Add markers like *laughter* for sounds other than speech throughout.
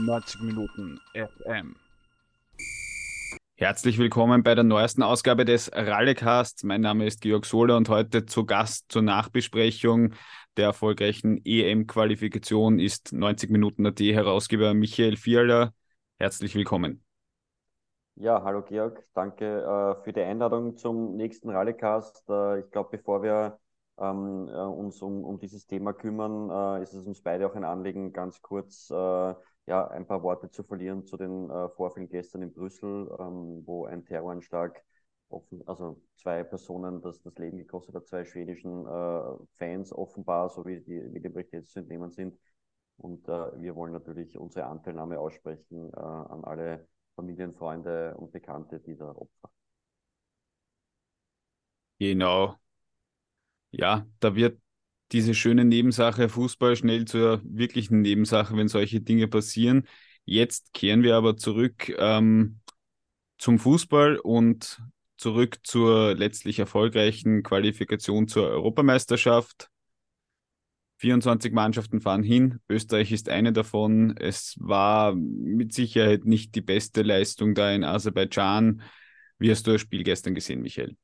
90 Minuten FM. Herzlich willkommen bei der neuesten Ausgabe des Rallycasts. Mein Name ist Georg Sohler und heute zu Gast zur Nachbesprechung der erfolgreichen EM-Qualifikation ist 90 Minuten AT Herausgeber Michael Vierler. Herzlich willkommen. Ja, hallo Georg, danke äh, für die Einladung zum nächsten Rallycast. Äh, ich glaube, bevor wir ähm, äh, uns um, um dieses Thema kümmern, äh, ist es uns beide auch ein Anliegen, ganz kurz äh, ja, ein paar Worte zu verlieren zu den äh, Vorfällen gestern in Brüssel, ähm, wo ein Terroranschlag, offen, also zwei Personen das, das Leben gekostet hat, zwei schwedischen äh, Fans offenbar, so wie die, Berichte jetzt zu entnehmen sind. Und äh, wir wollen natürlich unsere Anteilnahme aussprechen an alle Familien, Freunde und Bekannte dieser Opfer. Genau, ja, da wird diese schöne Nebensache Fußball schnell zur wirklichen Nebensache, wenn solche Dinge passieren. Jetzt kehren wir aber zurück ähm, zum Fußball und zurück zur letztlich erfolgreichen Qualifikation zur Europameisterschaft. 24 Mannschaften fahren hin. Österreich ist eine davon. Es war mit Sicherheit nicht die beste Leistung da in Aserbaidschan. Wie hast du das Spiel gestern gesehen, Michael?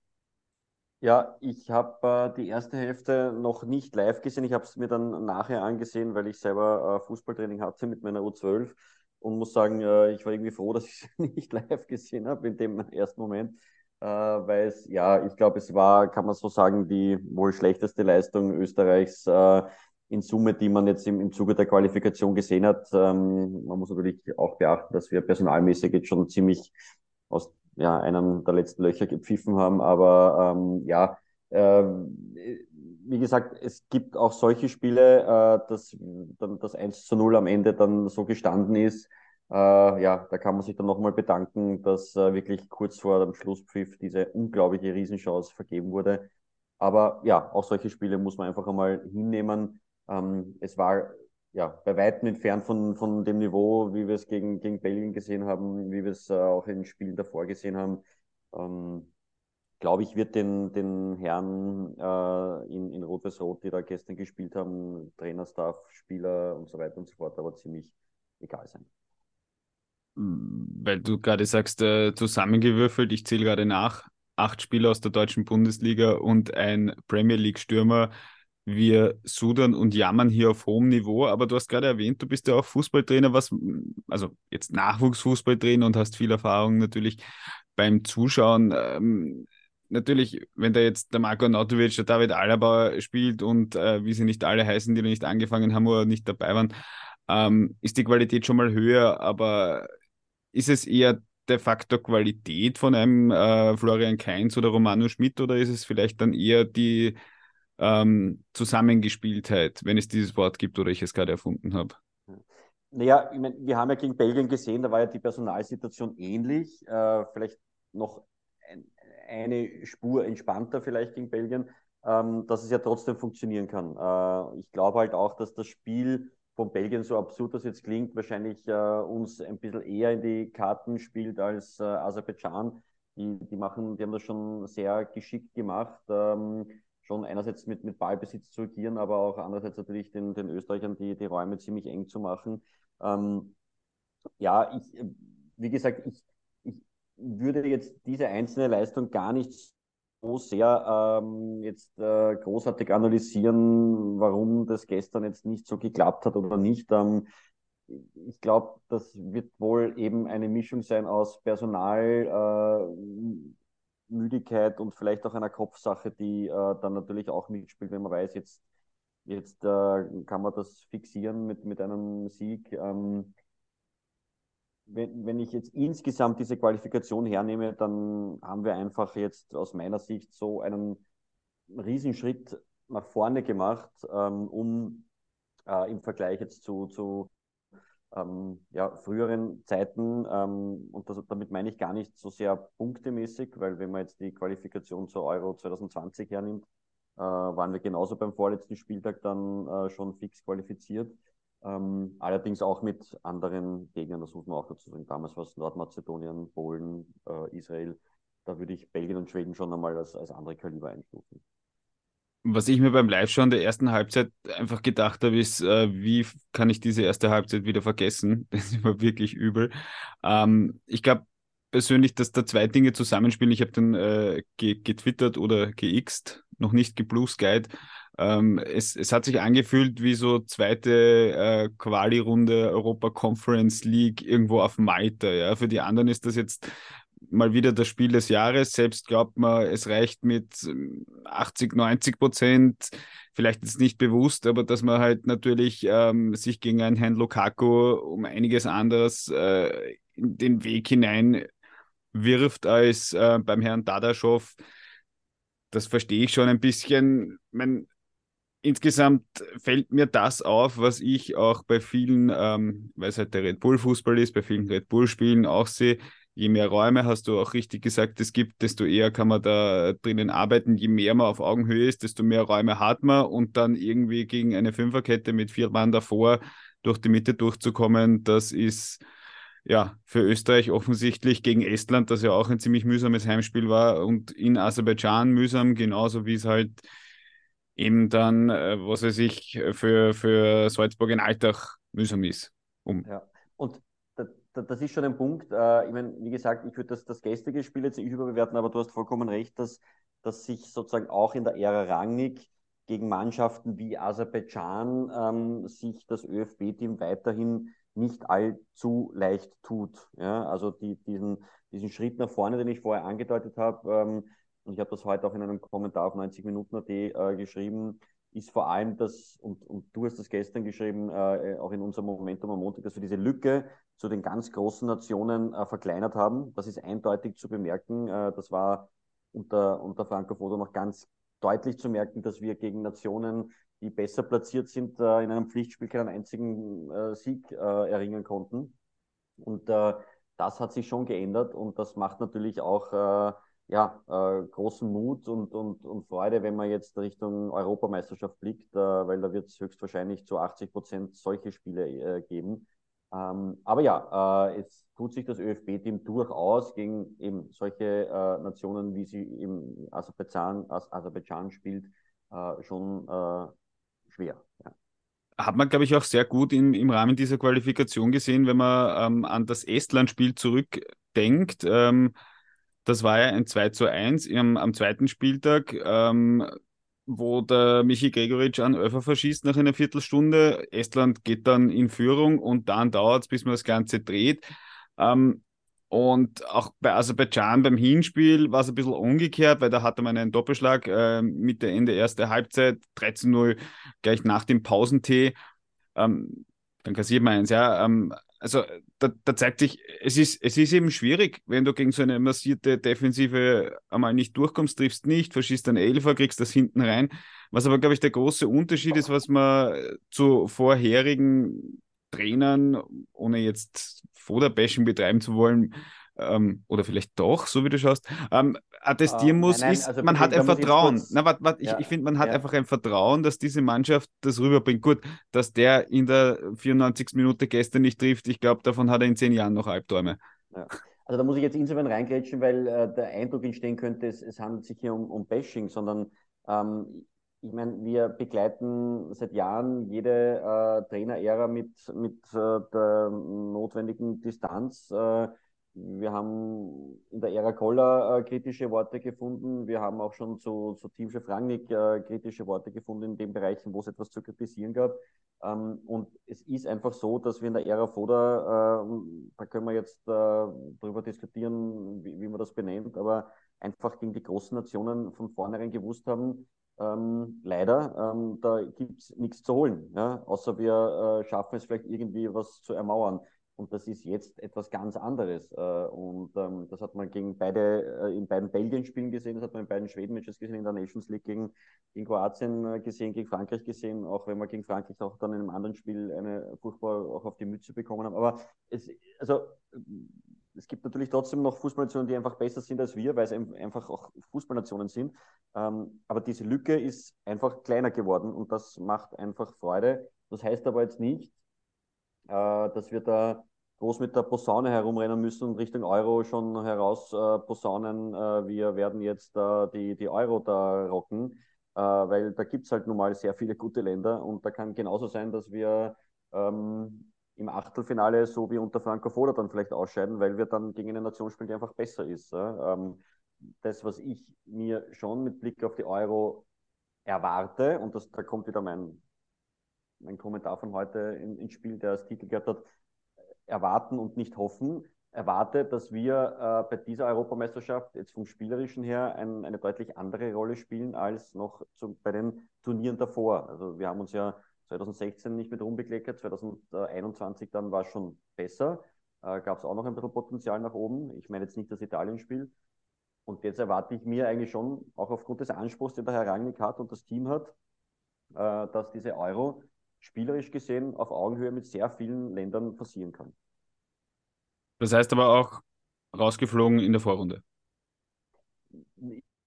Ja, ich habe äh, die erste Hälfte noch nicht live gesehen. Ich habe es mir dann nachher angesehen, weil ich selber äh, Fußballtraining hatte mit meiner U12 und muss sagen, äh, ich war irgendwie froh, *laughs* dass ich es nicht live gesehen habe in dem ersten Moment, äh, weil es, ja, ich glaube, es war, kann man so sagen, die wohl schlechteste Leistung Österreichs äh, in Summe, die man jetzt im, im Zuge der Qualifikation gesehen hat. Ähm, man muss natürlich auch beachten, dass wir personalmäßig jetzt schon ziemlich aus ja, einen der letzten Löcher gepfiffen haben. Aber ähm, ja, äh, wie gesagt, es gibt auch solche Spiele, äh, dass dann das 1 zu 0 am Ende dann so gestanden ist. Äh, ja, da kann man sich dann nochmal bedanken, dass äh, wirklich kurz vor dem Schlusspfiff diese unglaubliche Riesenchance vergeben wurde. Aber ja, auch solche Spiele muss man einfach einmal hinnehmen. Ähm, es war ja, bei weitem entfernt von, von dem Niveau, wie wir es gegen, gegen Belgien gesehen haben, wie wir es äh, auch in Spielen davor gesehen haben. Ähm, glaube ich, wird den, den Herren äh, in, in Rot-Weiß-Rot, die da gestern gespielt haben, Trainer, Staff, Spieler und so weiter und so fort, aber ziemlich egal sein. Weil du gerade sagst, äh, zusammengewürfelt, ich zähle gerade nach, acht Spieler aus der deutschen Bundesliga und ein Premier League-Stürmer wir sudern und jammern hier auf hohem Niveau, aber du hast gerade erwähnt, du bist ja auch Fußballtrainer, was, also jetzt Nachwuchsfußballtrainer und hast viel Erfahrung natürlich beim Zuschauen. Ähm, natürlich, wenn da jetzt der Marco Nautovic, der David Alaba spielt und äh, wie sie nicht alle heißen, die noch nicht angefangen haben oder nicht dabei waren, ähm, ist die Qualität schon mal höher, aber ist es eher der Faktor Qualität von einem äh, Florian Kainz oder Romano Schmidt oder ist es vielleicht dann eher die ähm, Zusammengespieltheit, wenn es dieses Wort gibt oder ich es gerade erfunden habe? Naja, ich mein, wir haben ja gegen Belgien gesehen, da war ja die Personalsituation ähnlich, äh, vielleicht noch ein, eine Spur entspannter vielleicht gegen Belgien, ähm, dass es ja trotzdem funktionieren kann. Äh, ich glaube halt auch, dass das Spiel von Belgien, so absurd das jetzt klingt, wahrscheinlich äh, uns ein bisschen eher in die Karten spielt als äh, Aserbaidschan. Die, die, machen, die haben das schon sehr geschickt gemacht. Ähm, schon einerseits mit, mit Ballbesitz zu agieren, aber auch andererseits natürlich den, den Österreichern die, die Räume ziemlich eng zu machen. Ähm, ja, ich, wie gesagt, ich, ich würde jetzt diese einzelne Leistung gar nicht so sehr ähm, jetzt äh, großartig analysieren, warum das gestern jetzt nicht so geklappt hat oder nicht. Ähm, ich glaube, das wird wohl eben eine Mischung sein aus Personal, äh, Müdigkeit und vielleicht auch einer Kopfsache, die äh, dann natürlich auch mitspielt, wenn man weiß, jetzt, jetzt äh, kann man das fixieren mit, mit einem Sieg. Ähm, wenn, wenn ich jetzt insgesamt diese Qualifikation hernehme, dann haben wir einfach jetzt aus meiner Sicht so einen Riesenschritt nach vorne gemacht, ähm, um äh, im Vergleich jetzt zu, zu ähm, ja, früheren Zeiten, ähm, und das, damit meine ich gar nicht so sehr punktemäßig, weil wenn man jetzt die Qualifikation zur Euro 2020 hernimmt, äh, waren wir genauso beim vorletzten Spieltag dann äh, schon fix qualifiziert. Ähm, allerdings auch mit anderen Gegnern, das muss man auch dazu sagen. Damals war es Nordmazedonien, Polen, äh, Israel. Da würde ich Belgien und Schweden schon einmal als, als andere Kaliber einstufen. Was ich mir beim Live-Schauen der ersten Halbzeit einfach gedacht habe, ist, äh, wie kann ich diese erste Halbzeit wieder vergessen? *laughs* Das ist immer wirklich übel. Ähm, ich glaube persönlich, dass da zwei Dinge zusammenspielen. Ich habe dann äh, getwittert oder geixt, noch nicht geblueskyed. Ähm, es, es hat sich angefühlt wie so zweite äh, Quali-Runde Europa Conference League irgendwo auf Malta. Ja? Für die anderen ist das jetzt mal wieder das Spiel des Jahres. Selbst glaubt man, es reicht mit 80, ähm, 90 Prozent. Vielleicht ist es nicht bewusst, aber dass man halt natürlich ähm, sich gegen einen Herrn Lukaku um einiges anderes äh, in den Weg hinein wirft als äh, beim Herrn Dadaschow. Das verstehe ich schon ein bisschen. Mein, insgesamt fällt mir das auf, was ich auch bei vielen, ähm, weil es halt der Red Bull Fußball ist, bei vielen Red Bull Spielen auch sehe je mehr Räume, hast du auch richtig gesagt, es gibt, desto eher kann man da drinnen arbeiten. Je mehr man auf Augenhöhe ist, desto mehr Räume hat man und dann irgendwie gegen eine Fünferkette mit vier Mann davor durch die Mitte durchzukommen, das ist ja für Österreich offensichtlich gegen Estland, das ja auch ein ziemlich mühsames Heimspiel war und in Aserbaidschan mühsam, genauso wie es halt eben dann, äh, was weiß ich, für, für Salzburg in Alltag mühsam ist. Um. Ja. Und das ist schon ein Punkt. Äh, ich meine, wie gesagt, ich würde das, das gestrige Spiel jetzt nicht überbewerten, aber du hast vollkommen recht, dass, dass sich sozusagen auch in der Ära Rangnick gegen Mannschaften wie Aserbaidschan ähm, sich das ÖFB-Team weiterhin nicht allzu leicht tut. Ja? Also die, diesen, diesen Schritt nach vorne, den ich vorher angedeutet habe, ähm, und ich habe das heute auch in einem Kommentar auf 90 Minuten.at äh, geschrieben, ist vor allem das, und, und du hast das gestern geschrieben, äh, auch in unserem Momentum am Montag, dass wir diese Lücke zu den ganz großen Nationen äh, verkleinert haben. Das ist eindeutig zu bemerken. Äh, das war unter, unter Franco Foto noch ganz deutlich zu merken, dass wir gegen Nationen, die besser platziert sind, äh, in einem Pflichtspiel keinen einzigen äh, Sieg äh, erringen konnten. Und das hat sich schon geändert und das macht natürlich auch ja, äh, großen Mut und, und, und Freude, wenn man jetzt Richtung Europameisterschaft blickt, äh, weil da wird es höchstwahrscheinlich zu 80 Prozent solche Spiele äh, geben. Ähm, aber ja, äh, es tut sich das ÖFB-Team durchaus gegen eben solche äh, Nationen, wie sie im Aserbaidschan, Aserbaidschan spielt, äh, schon schwer. Ja hat man, glaube ich, auch sehr gut im, im Rahmen dieser Qualifikation gesehen, wenn man ähm, an das Estland-Spiel zurückdenkt. Ähm, das war ja ein 2 zu 1 am, am zweiten Spieltag, ähm, wo der Michi Gregoritsch an Öfer verschießt nach einer Viertelstunde. Estland geht dann in Führung und dann dauert es, bis man das Ganze dreht. Ähm, und auch bei Aserbaidschan beim Hinspiel war es ein bisschen umgekehrt, weil da hatte man einen Doppelschlag äh, Mitte, Ende erste Halbzeit, 13-0 gleich nach dem Pausentee. Ähm, dann kassiert man eins, ja. Ähm, also da, da, zeigt sich, es ist, es ist eben schwierig, wenn du gegen so eine massierte Defensive einmal nicht durchkommst, triffst nicht, verschießt einen Elfer, kriegst das hinten rein. Was aber, glaube ich, der große Unterschied ist, was man zu vorherigen Trainern, ohne jetzt Foderbashing betreiben zu wollen, ähm, oder vielleicht doch, so wie du schaust, ähm, attestieren uh, muss, nein, nein, ist, also man hat ein Vertrauen. Na, wat, ja, ich, ich finde, man hat ja. einfach ein Vertrauen, dass diese Mannschaft das rüberbringt. Gut, dass der in der 94. Minute gestern nicht trifft, ich glaube, davon hat er in zehn Jahren noch Albträume. Ja. Also da muss ich jetzt insofern reingrätschen, weil äh, der Eindruck entstehen könnte, es, es handelt sich hier um, um Bashing, sondern ähm, ich meine, wir begleiten seit Jahren jede äh, Trainerära mit, mit äh, der notwendigen Distanz. Äh, wir haben in der Ära Koller äh, kritische Worte gefunden. Wir haben auch schon zu, zu Teamchef Rangnick äh, kritische Worte gefunden in den Bereichen, wo es etwas zu kritisieren gab. Ähm, und es ist einfach so, dass wir in der Ära Foda, äh, da können wir jetzt äh, darüber diskutieren, wie, wie, man das benennt, aber einfach gegen die großen Nationen von vornherein gewusst haben, ähm, leider, ähm, da gibt es nichts zu holen, ja? außer wir äh, schaffen es vielleicht irgendwie was zu ermauern. Und das ist jetzt etwas ganz anderes. Äh, und ähm, das hat man gegen beide, äh, in beiden Belgien-Spielen gesehen, das hat man in beiden Schweden-Matches gesehen, in der Nations League gegen, gegen Kroatien äh, gesehen, gegen Frankreich gesehen, auch wenn wir gegen Frankreich auch dann in einem anderen Spiel eine furchtbar auch auf die Mütze bekommen haben. Aber es, also, es gibt natürlich trotzdem noch Fußballnationen, die einfach besser sind als wir, weil es einfach auch Fußballnationen sind. Ähm, aber diese Lücke ist einfach kleiner geworden und das macht einfach Freude. Das heißt aber jetzt nicht, dass wir da groß mit der Posaune herumrennen müssen und Richtung Euro schon heraus äh, posaunen, äh, wir werden jetzt äh, die, die Euro da rocken. äh, weil da gibt es halt nun mal sehr viele gute Länder und da kann genauso sein, dass wir ähm, im Achtelfinale so wie unter Franco Foda dann vielleicht ausscheiden, weil wir dann gegen eine Nation spielen, die einfach besser ist. Ähm, das, was ich mir schon mit Blick auf die Euro erwarte, und das, da kommt wieder mein, mein Kommentar von heute in, ins Spiel, der als Titel gehabt hat, erwarten und nicht hoffen, erwarte, dass wir äh, bei dieser Europameisterschaft jetzt vom Spielerischen her ein, eine deutlich andere Rolle spielen als noch zum, bei den Turnieren davor. Also wir haben uns ja 2016 nicht mit rumbekleckert, 2021 dann war es schon besser. Äh, Gab es auch noch ein bisschen Potenzial nach oben. Ich meine jetzt nicht das Italien-Spiel. Und jetzt erwarte ich mir eigentlich schon, auch aufgrund des Anspruchs, den der Herr Rangnick hat und das Team hat, äh, dass diese Euro spielerisch gesehen auf Augenhöhe mit sehr vielen Ländern passieren kann. Das heißt aber auch rausgeflogen in der Vorrunde.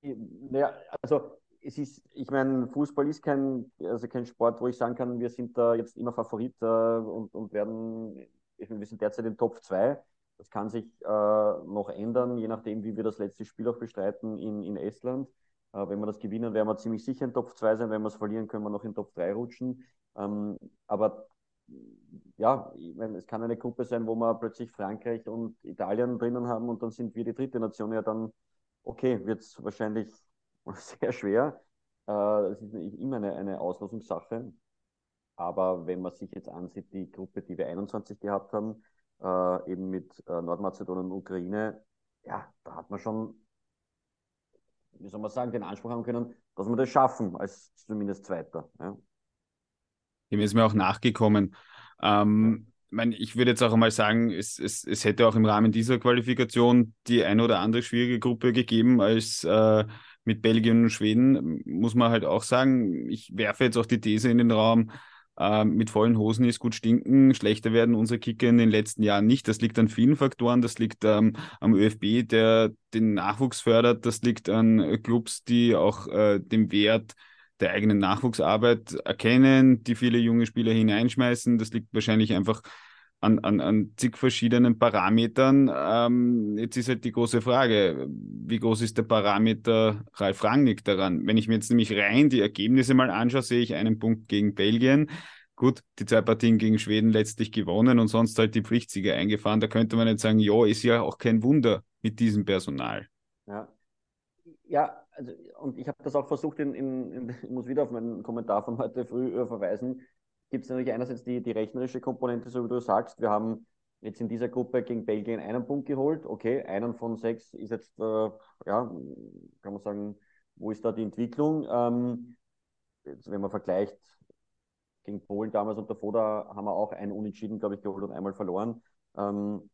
Naja, also es ist, ich meine, Fußball ist kein, also kein Sport, wo ich sagen kann, wir sind da jetzt immer Favorit äh, und, und werden, ich meine, wir sind derzeit in Top 2. Das kann sich äh, noch ändern, je nachdem, wie wir das letzte Spiel auch bestreiten in, in Estland. Äh, wenn wir das gewinnen, werden wir ziemlich sicher in Top 2 sein. Wenn wir es verlieren, können wir noch in Top 3 rutschen. Ähm, aber ja, ich meine, es kann eine Gruppe sein, wo wir plötzlich Frankreich und Italien drinnen haben und dann sind wir die dritte Nation. Ja, dann, okay, wird es wahrscheinlich *laughs* sehr schwer. Äh, das ist immer eine, eine Auslosungssache. Aber wenn man sich jetzt ansieht, die Gruppe, die wir 21 gehabt haben, äh, eben mit äh, Nordmazedonien und Ukraine, ja, da hat man schon, wie soll man sagen, den Anspruch haben können, dass wir das schaffen, als zumindest Zweiter. Ja. Dem ist mir auch nachgekommen. Ähm, ich, meine, ich würde jetzt auch einmal sagen, es, es, es hätte auch im Rahmen dieser Qualifikation die ein oder andere schwierige Gruppe gegeben als äh, mit Belgien und Schweden, muss man halt auch sagen. Ich werfe jetzt auch die These in den Raum, äh, mit vollen Hosen ist gut stinken. Schlechter werden unsere Kicker in den letzten Jahren nicht. Das liegt an vielen Faktoren. Das liegt ähm, am ÖFB, der den Nachwuchs fördert. Das liegt an Clubs, die auch äh, den Wert der eigenen Nachwuchsarbeit erkennen, die viele junge Spieler hineinschmeißen. Das liegt wahrscheinlich einfach an, an, an zig verschiedenen Parametern. Ähm, jetzt ist halt die große Frage, wie groß ist der Parameter Ralf Rangnick daran? Wenn ich mir jetzt nämlich rein die Ergebnisse mal anschaue, sehe ich einen Punkt gegen Belgien. Gut, die zwei Partien gegen Schweden letztlich gewonnen und sonst halt die Pflichtsieger eingefahren. Da könnte man jetzt sagen, ja, ist ja auch kein Wunder mit diesem Personal. Ja, ja also, und ich habe das auch versucht, in, in, in, ich muss wieder auf meinen Kommentar von heute früh äh, verweisen, gibt es natürlich einerseits die, die rechnerische Komponente, so wie du sagst. Wir haben jetzt in dieser Gruppe gegen Belgien einen Punkt geholt. Okay, einen von sechs ist jetzt, äh, ja, kann man sagen, wo ist da die Entwicklung? Ähm, jetzt, wenn man vergleicht, gegen Polen damals und davor, da haben wir auch einen Unentschieden, glaube ich, geholt und einmal verloren. Ähm,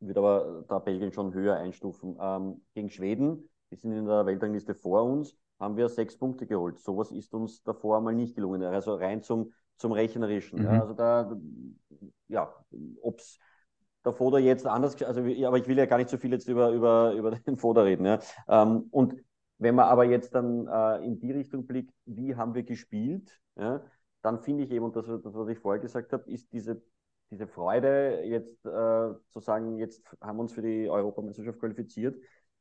würde aber da Belgien schon höher einstufen. Ähm, gegen Schweden die sind in der Weltrangliste vor uns, haben wir sechs Punkte geholt. Sowas ist uns davor mal nicht gelungen. Also rein zum, zum Rechnerischen. Mhm. Ja, also da, ja, ob es der Foda jetzt anders, also aber ich will ja gar nicht so viel jetzt über, über, über *laughs* den Foda reden. Ja. Ähm, und wenn man aber jetzt dann äh, in die Richtung blickt, wie haben wir gespielt, ja, dann finde ich eben, und das, das, was ich vorher gesagt habe, ist diese, diese Freude, jetzt äh, zu sagen, jetzt haben wir uns für die Europameisterschaft qualifiziert,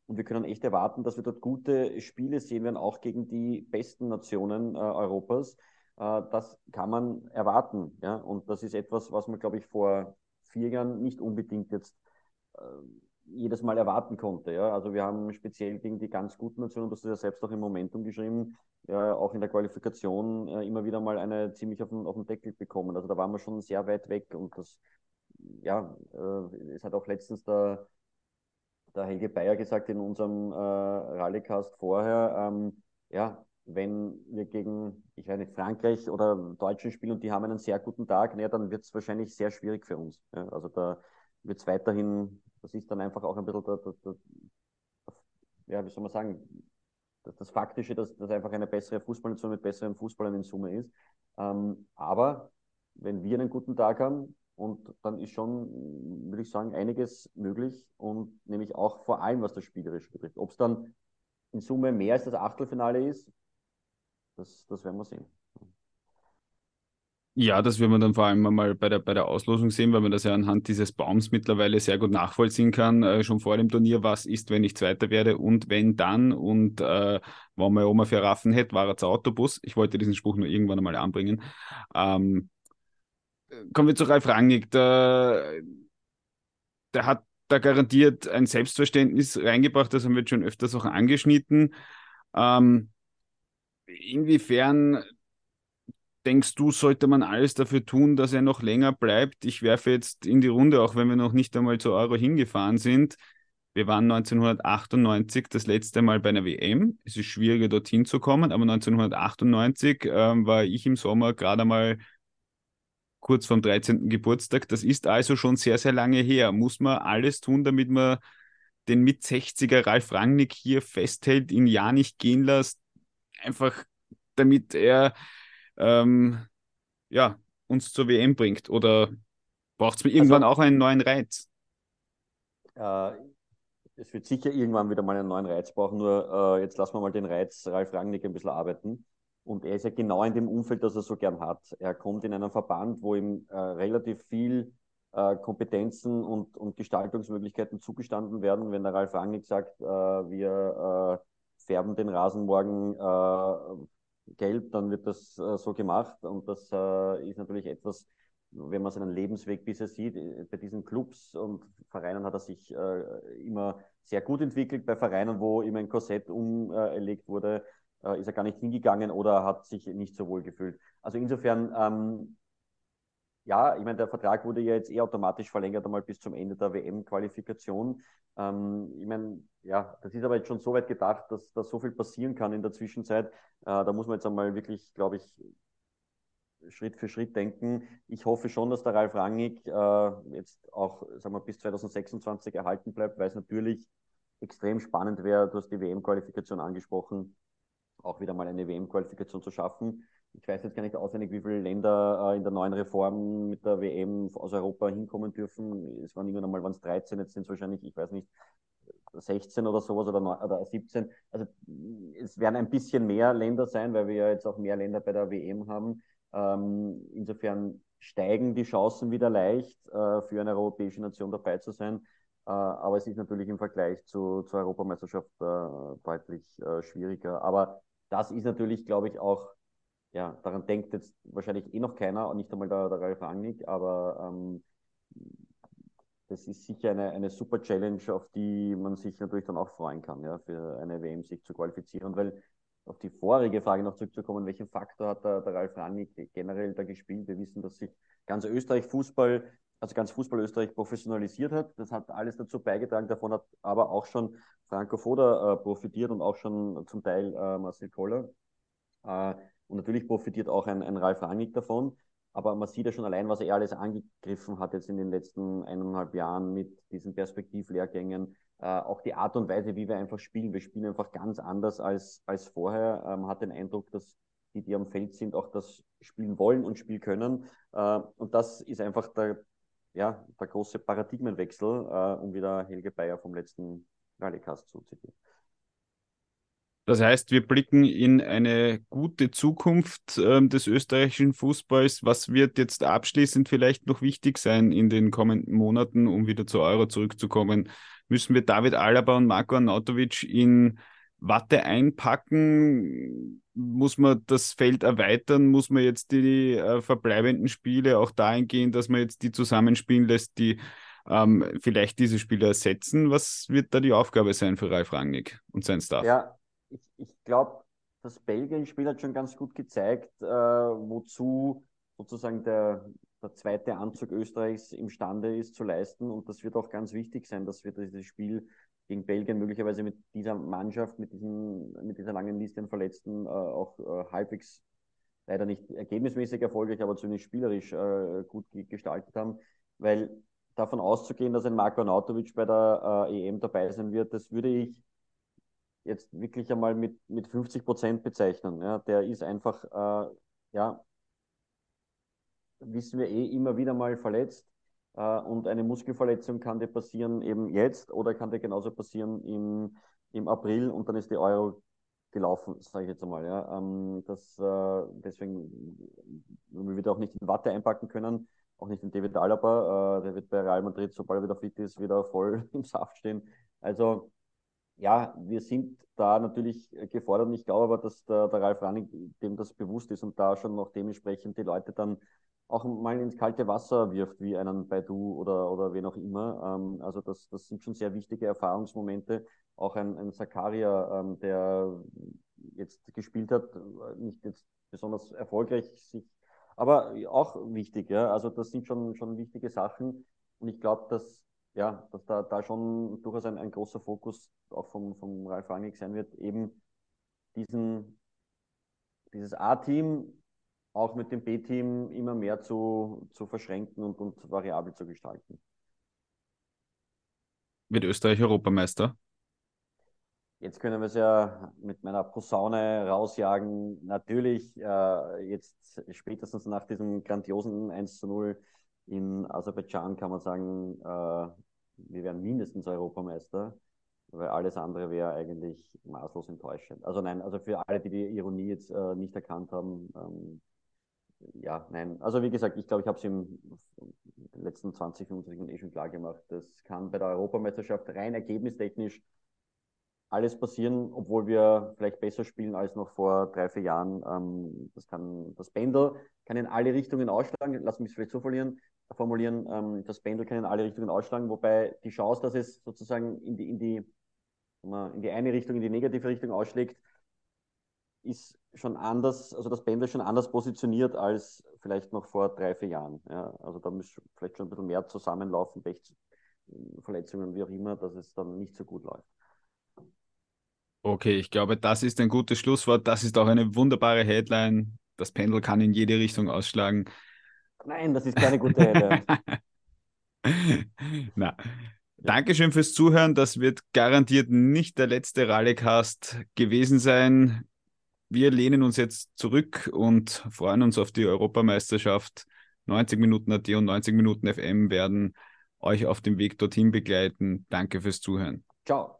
und wir können echt erwarten, dass wir dort gute Spiele sehen werden, auch gegen die besten Nationen äh, Europas. Äh, das kann man erwarten. Ja? Und das ist etwas, was man, glaube ich, vor vier Jahren nicht unbedingt jetzt äh, jedes Mal erwarten konnte. Ja? Also wir haben speziell gegen die ganz guten Nationen, das ist ja selbst auch im Momentum geschrieben, ja, auch in der Qualifikation äh, immer wieder mal eine ziemlich auf den, auf den Deckel bekommen. Also da waren wir schon sehr weit weg und das, ja, äh, es hat auch letztens der der Helge Bayer gesagt in unserem äh, Rallycast vorher, ähm, ja, wenn wir gegen, ich weiß nicht, Frankreich oder Deutschen spielen und die haben einen sehr guten Tag, naja, dann wird es wahrscheinlich sehr schwierig für uns. Ja? Also da wird es weiterhin, das ist dann einfach auch ein bisschen der, der, der, ja, wie soll man sagen, das, das Faktische, dass das einfach eine bessere Fußballnation mit besseren Fußballern in Summe ist. Ähm, aber wenn wir einen guten Tag haben, und dann ist schon, würde ich sagen, einiges möglich und nämlich auch vor allem, was das Spielerische betrifft. Ob es dann in Summe mehr als das Achtelfinale ist, das, das werden wir sehen. Ja, das wird man dann vor allem mal bei der, bei der Auslosung sehen, weil man das ja anhand dieses Baums mittlerweile sehr gut nachvollziehen kann, äh, schon vor dem Turnier, was ist, wenn ich Zweiter werde und wenn dann. Und äh, wenn man Oma für Raffen hätte, war er zu Autobus. Ich wollte diesen Spruch nur irgendwann einmal anbringen. Ähm, kommen wir zu Ralf Rangnick. Der, der hat da garantiert ein Selbstverständnis reingebracht, das haben wir jetzt schon öfters auch angeschnitten. Ähm, inwiefern denkst du, sollte man alles dafür tun, dass er noch länger bleibt? Ich werfe jetzt in die Runde, auch wenn wir noch nicht einmal zu Euro hingefahren sind. Wir waren 1998 das letzte Mal bei einer WM. Es ist schwieriger, dorthin zu kommen, aber 1998 ähm, war ich im Sommer gerade mal kurz vom 13. Geburtstag. Das ist also schon sehr, sehr lange her. Muss man alles tun, damit man den mit 60er Ralf Rangnick hier festhält, ihn ja nicht gehen lässt, einfach damit er ähm, ja, uns zur WM bringt? Oder braucht es irgendwann also, auch einen neuen Reiz? Äh, es wird sicher irgendwann wieder mal einen neuen Reiz brauchen, nur äh, jetzt lassen wir mal den Reiz Ralf Rangnick ein bisschen arbeiten. Und er ist ja genau in dem Umfeld, das er so gern hat. Er kommt in einen Verband, wo ihm äh, relativ viel äh, Kompetenzen und, und Gestaltungsmöglichkeiten zugestanden werden. Wenn der Ralf Rangnick sagt, äh, wir äh, färben den Rasen morgen äh, gelb, dann wird das äh, so gemacht. Und das ist natürlich etwas, wenn man seinen Lebensweg bisher sieht, bei diesen Clubs und Vereinen hat er sich äh, immer sehr gut entwickelt. Bei Vereinen, wo ihm ein Korsett umerlegt wurde, äh, ist er gar nicht hingegangen oder hat sich nicht so wohl gefühlt. Also insofern ähm, ja, ich meine, der Vertrag wurde ja jetzt eh automatisch verlängert, einmal bis zum Ende der WM-Qualifikation. Ähm, ich meine, ja, das ist aber jetzt schon so weit gedacht, dass da so viel passieren kann in der Zwischenzeit. Äh, da muss man jetzt einmal wirklich, glaube ich, Schritt für Schritt denken. Ich hoffe schon, dass der Ralf Rangnick äh, jetzt auch sagen wir, bis 2026 erhalten bleibt, weil es natürlich extrem spannend wäre. Du hast die WM-Qualifikation angesprochen, auch wieder mal eine WM-Qualifikation zu schaffen ich weiß jetzt gar nicht auswendig, wie viele Länder äh, in der neuen Reform mit der WM aus Europa hinkommen dürfen. Es waren irgendwann mal waren es 13, jetzt sind es wahrscheinlich, ich weiß nicht, 16 oder sowas oder, 9, oder 17. Also es werden ein bisschen mehr Länder sein, weil wir ja jetzt auch mehr Länder bei der WM haben. Ähm, insofern steigen die Chancen wieder leicht, äh, für eine europäische Nation dabei zu sein. Äh, aber es ist natürlich im Vergleich zu, zur Europameisterschaft äh, deutlich äh, schwieriger. Aber das ist natürlich, glaube ich, auch ja, daran denkt jetzt wahrscheinlich eh noch keiner, nicht einmal der, der Ralf Rangnick, aber ähm, das ist sicher eine, eine super Challenge, auf die man sich natürlich dann auch freuen kann, ja, für eine WM sich zu qualifizieren. weil auf die vorige Frage noch zurückzukommen, welchen Faktor hat der, der Ralf Rangnick generell da gespielt? Wir wissen, dass sich ganz Österreich Fußball, also ganz Fußball Österreich professionalisiert hat. Das hat alles dazu beigetragen. Davon hat aber auch schon Franco Foda äh, profitiert und auch schon zum Teil äh, Marcel Koller. Äh, und natürlich profitiert auch ein, ein Ralf Rangnick davon. Aber man sieht ja schon allein, was er alles angegriffen hat jetzt in den letzten eineinhalb Jahren mit diesen Perspektivlehrgängen. Äh, auch die Art und Weise, wie wir einfach spielen. Wir spielen einfach ganz anders als, als vorher. Äh, man hat den Eindruck, dass die, die am Feld sind, auch das spielen wollen und spielen können. Äh, und das ist einfach der, ja, der große Paradigmenwechsel, äh, um wieder Helge Bayer vom letzten Rallycast zu zitieren. Das heißt, wir blicken in eine gute Zukunft äh, des österreichischen Fußballs. Was wird jetzt abschließend vielleicht noch wichtig sein in den kommenden Monaten, um wieder zu Euro zurückzukommen? Müssen wir David Alaba und Marco Arnautovic in Watte einpacken? Muss man das Feld erweitern? Muss man jetzt die äh, verbleibenden Spiele auch dahingehend, dass man jetzt die zusammenspielen lässt, die ähm, vielleicht diese Spiele ersetzen? Was wird da die Aufgabe sein für Ralf Rangnick und sein Staff? Ja, ich, ich glaube, das Belgien-Spiel hat schon ganz gut gezeigt, äh, wozu sozusagen der, der zweite Anzug Österreichs imstande ist zu leisten. Und das wird auch ganz wichtig sein, dass wir dieses Spiel gegen Belgien möglicherweise mit dieser Mannschaft, mit, diesen, mit dieser langen Liste an Verletzten äh, auch äh, halbwegs leider nicht ergebnismäßig erfolgreich, aber zumindest spielerisch äh, gut gestaltet haben. Weil davon auszugehen, dass ein Marco Nautovic bei der äh, EM dabei sein wird, das würde ich jetzt wirklich einmal mit, mit 50 Prozent bezeichnen. Ja, der ist einfach, äh, ja, wissen wir eh, immer wieder mal verletzt. Äh, und eine Muskelverletzung kann dir passieren eben jetzt oder kann dir genauso passieren im, im April und dann ist die Euro gelaufen, sage ich jetzt einmal. Ja. Ähm, das, äh, deswegen wir wird auch nicht in Watte einpacken können, auch nicht in David Alaba. Äh, der wird bei Real Madrid, sobald er wieder fit ist, wieder voll *laughs* im Saft stehen. Also ja, wir sind da natürlich gefordert. Ich glaube aber, dass der, der Ralf Rannig dem das bewusst ist und da schon noch dementsprechend die Leute dann auch mal ins kalte Wasser wirft, wie einen Baidu oder, oder wen auch immer. Ähm, also das, das sind schon sehr wichtige Erfahrungsmomente. Auch ein, ein Zakaria, ähm, der jetzt gespielt hat, nicht jetzt besonders erfolgreich, sich, aber auch wichtig. Ja? Also das sind schon, schon wichtige Sachen. Und ich glaube, dass, ja, dass da, da schon durchaus ein, ein großer Fokus auch vom, vom Ralf Rangnick sein wird, eben diesen, dieses A-Team auch mit dem B-Team immer mehr zu, zu verschränken und, und variabel zu gestalten. Wird Österreich Europameister? Jetzt können wir es ja mit meiner Posaune rausjagen. Natürlich, äh, jetzt spätestens nach diesem grandiosen 1 zu 0 in Aserbaidschan kann man sagen, äh, wir werden mindestens Europameister, weil alles andere wäre eigentlich maßlos enttäuschend. Also nein, also für alle, die die Ironie jetzt äh, nicht erkannt haben, ähm, ja, nein. Also wie gesagt, ich glaube, ich habe es im letzten 20, 25 Minuten eh schon klar gemacht. Das kann bei der Europameisterschaft rein ergebnistechnisch alles passieren, obwohl wir vielleicht besser spielen als noch vor drei, vier Jahren. Ähm, das kann das Pendel kann in alle Richtungen ausschlagen. Lass mich es vielleicht so formulieren. formulieren ähm, das Pendel kann in alle Richtungen ausschlagen, wobei die Chance, dass es sozusagen in die, in die, in die eine Richtung, in die negative Richtung ausschlägt, ist schon anders, also das ist schon anders positioniert als vielleicht noch vor drei, vier Jahren. Ja, also da muss vielleicht schon ein bisschen mehr zusammenlaufen, Verletzungen, wie auch immer, dass es dann nicht so gut läuft. Okay, ich glaube, das ist ein gutes Schlusswort. Das ist auch eine wunderbare Headline. Das Pendel kann in jede Richtung ausschlagen. Nein, das ist keine gute Headline. *laughs* Na, Dankeschön fürs Zuhören. Das wird garantiert nicht der letzte Rallycast gewesen sein wir lehnen uns jetzt zurück und freuen uns auf die Europameisterschaft. 90 Minuten AT und 90 Minuten FM werden euch auf dem Weg dorthin begleiten. Danke fürs Zuhören. Ciao.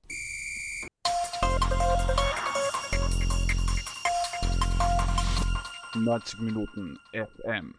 Neunzig Minuten FM.